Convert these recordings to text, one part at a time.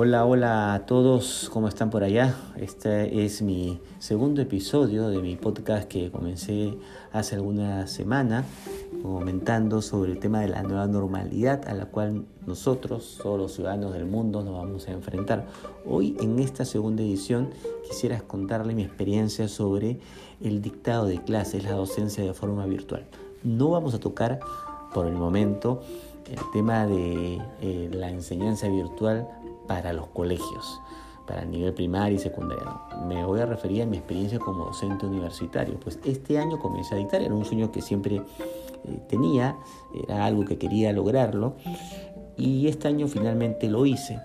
Hola, hola a todos, ¿cómo están por allá? Este es mi segundo episodio de mi podcast que comencé hace alguna semana comentando sobre el tema de la nueva normalidad a la cual nosotros, todos los ciudadanos del mundo, nos vamos a enfrentar. Hoy en esta segunda edición quisiera contarle mi experiencia sobre el dictado de clases, la docencia de forma virtual. No vamos a tocar por el momento el tema de eh, la enseñanza virtual para los colegios, para el nivel primario y secundario. Me voy a referir a mi experiencia como docente universitario. Pues este año comencé a dictar, era un sueño que siempre eh, tenía, era algo que quería lograrlo y este año finalmente lo hice.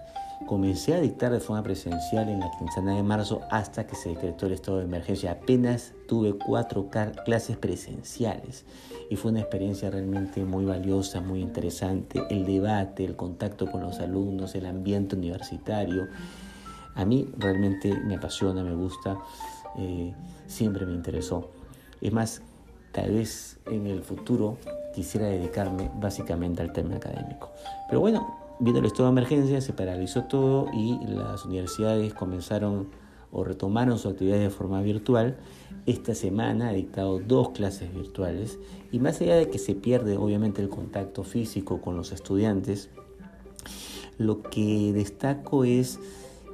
Comencé a dictar de forma presencial en la quincena de marzo hasta que se decretó el estado de emergencia. Apenas tuve cuatro clases presenciales y fue una experiencia realmente muy valiosa, muy interesante. El debate, el contacto con los alumnos, el ambiente universitario. A mí realmente me apasiona, me gusta, eh, siempre me interesó. Es más, tal vez en el futuro quisiera dedicarme básicamente al tema académico. Pero bueno, viendo el estado de emergencia, se paralizó todo y las universidades comenzaron o retomaron su actividad de forma virtual. Esta semana he dictado dos clases virtuales y más allá de que se pierde obviamente el contacto físico con los estudiantes, lo que destaco es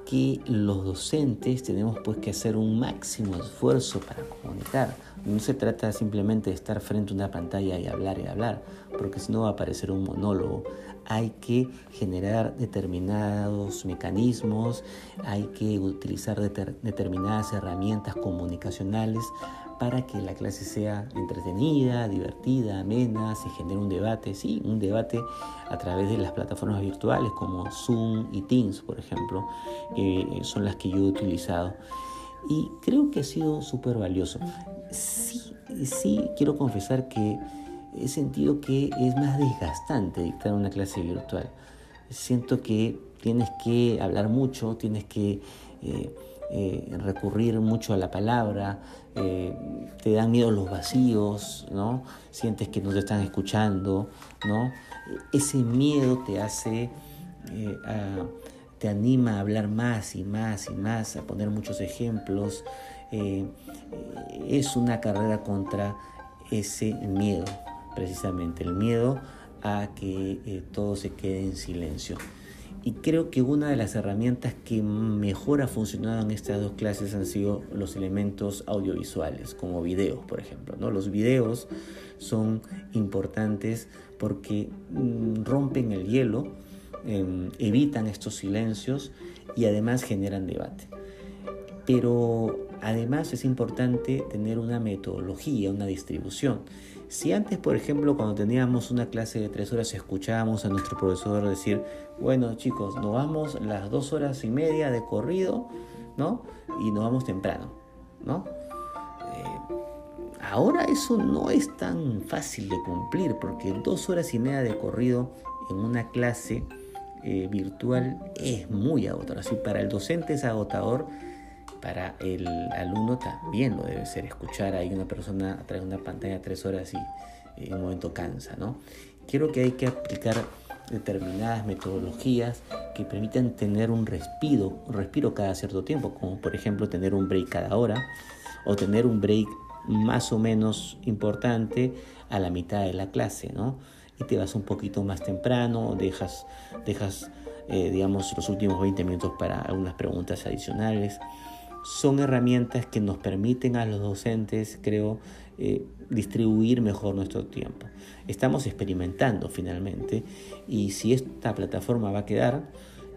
que los docentes tenemos pues que hacer un máximo esfuerzo para comunicar. No se trata simplemente de estar frente a una pantalla y hablar y hablar, porque si no va a parecer un monólogo. Hay que generar determinados mecanismos, hay que utilizar determinadas herramientas comunicacionales para que la clase sea entretenida, divertida, amena, se genere un debate, sí, un debate a través de las plataformas virtuales como Zoom y Teams, por ejemplo, son las que yo he utilizado. Y creo que ha sido súper valioso. Sí, sí, quiero confesar que he sentido que es más desgastante dictar una clase virtual. Siento que tienes que hablar mucho, tienes que... Eh, eh, recurrir mucho a la palabra, eh, te dan miedo los vacíos, ¿no? Sientes que no te están escuchando, ¿no? Ese miedo te hace, eh, te anima a hablar más y más y más, a poner muchos ejemplos. es una carrera contra ese miedo, precisamente, el miedo a que todo se quede en silencio. Y creo que una de las herramientas que mejor ha funcionado en estas dos clases han sido los elementos audiovisuales, como videos, por ejemplo. ¿no? Los videos son importantes porque mm, rompen el hielo, em, evitan estos silencios y además generan debate. Pero además es importante tener una metodología, una distribución. Si antes, por ejemplo, cuando teníamos una clase de tres horas, escuchábamos a nuestro profesor decir, bueno chicos, nos vamos las dos horas y media de corrido, ¿no? Y nos vamos temprano, ¿no? Eh, ahora eso no es tan fácil de cumplir, porque dos horas y media de corrido en una clase eh, virtual es muy agotador. Así para el docente es agotador para el alumno también lo debe ser. Escuchar a una persona de una pantalla tres horas y en un momento cansa, ¿no? Quiero que hay que aplicar determinadas metodologías que permitan tener un respiro, respiro cada cierto tiempo, como por ejemplo tener un break cada hora o tener un break más o menos importante a la mitad de la clase, ¿no? Y te vas un poquito más temprano, dejas, dejas eh, digamos, los últimos 20 minutos para algunas preguntas adicionales son herramientas que nos permiten a los docentes, creo, eh, distribuir mejor nuestro tiempo. Estamos experimentando finalmente y si esta plataforma va a quedar,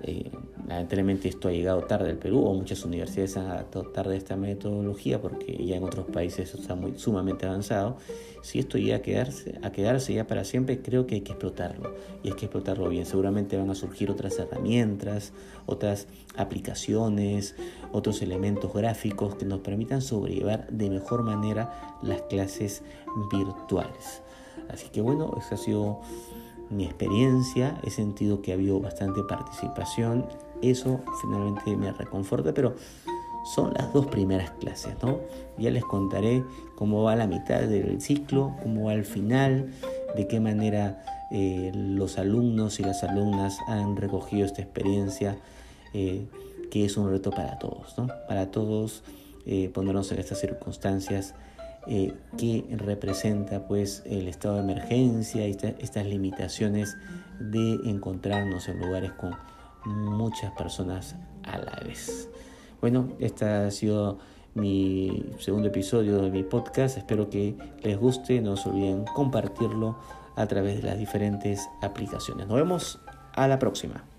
eh, lamentablemente esto ha llegado tarde al Perú o muchas universidades han adaptado tarde esta metodología porque ya en otros países está muy sumamente avanzado. Si esto llega a quedarse, a quedarse ya para siempre, creo que hay que explotarlo y hay que explotarlo bien. Seguramente van a surgir otras herramientas, otras aplicaciones, otros elementos gráficos que nos permitan sobrellevar de mejor manera las clases virtuales. Así que bueno, eso ha sido mi experiencia, he sentido que ha habido bastante participación, eso finalmente me reconforta, pero son las dos primeras clases, ¿no? Ya les contaré cómo va la mitad del ciclo, cómo va el final, de qué manera eh, los alumnos y las alumnas han recogido esta experiencia eh, que es un reto para todos, ¿no? Para todos eh, ponernos en estas circunstancias eh, que representa pues el estado de emergencia y estas limitaciones de encontrarnos en lugares con muchas personas a la vez. Bueno, este ha sido mi segundo episodio de mi podcast. Espero que les guste. No se olviden compartirlo a través de las diferentes aplicaciones. Nos vemos a la próxima.